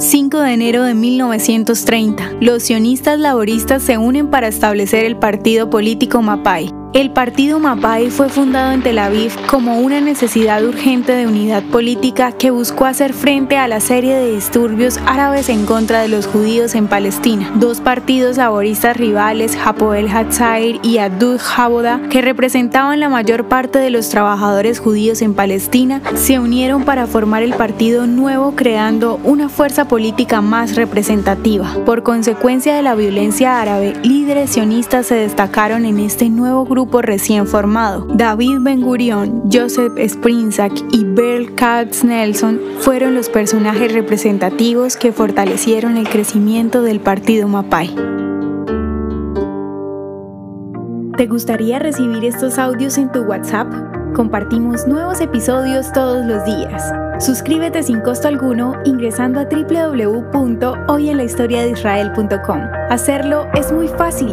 5 de enero de 1930. Los sionistas laboristas se unen para establecer el partido político Mapai. El partido Mapai fue fundado en Tel Aviv como una necesidad urgente de unidad política que buscó hacer frente a la serie de disturbios árabes en contra de los judíos en Palestina. Dos partidos laboristas rivales, Hapoel Hatzair y Adud Haboda, que representaban la mayor parte de los trabajadores judíos en Palestina, se unieron para formar el partido nuevo creando una fuerza política más representativa. Por consecuencia de la violencia árabe, líderes sionistas se destacaron en este nuevo grupo grupo recién formado. David Ben Gurion, Joseph Sprinzak y Berl Katz Nelson fueron los personajes representativos que fortalecieron el crecimiento del partido Mapai. ¿Te gustaría recibir estos audios en tu WhatsApp? Compartimos nuevos episodios todos los días. Suscríbete sin costo alguno ingresando a www.hoyenlahistoriadeisrael.com. Hacerlo es muy fácil.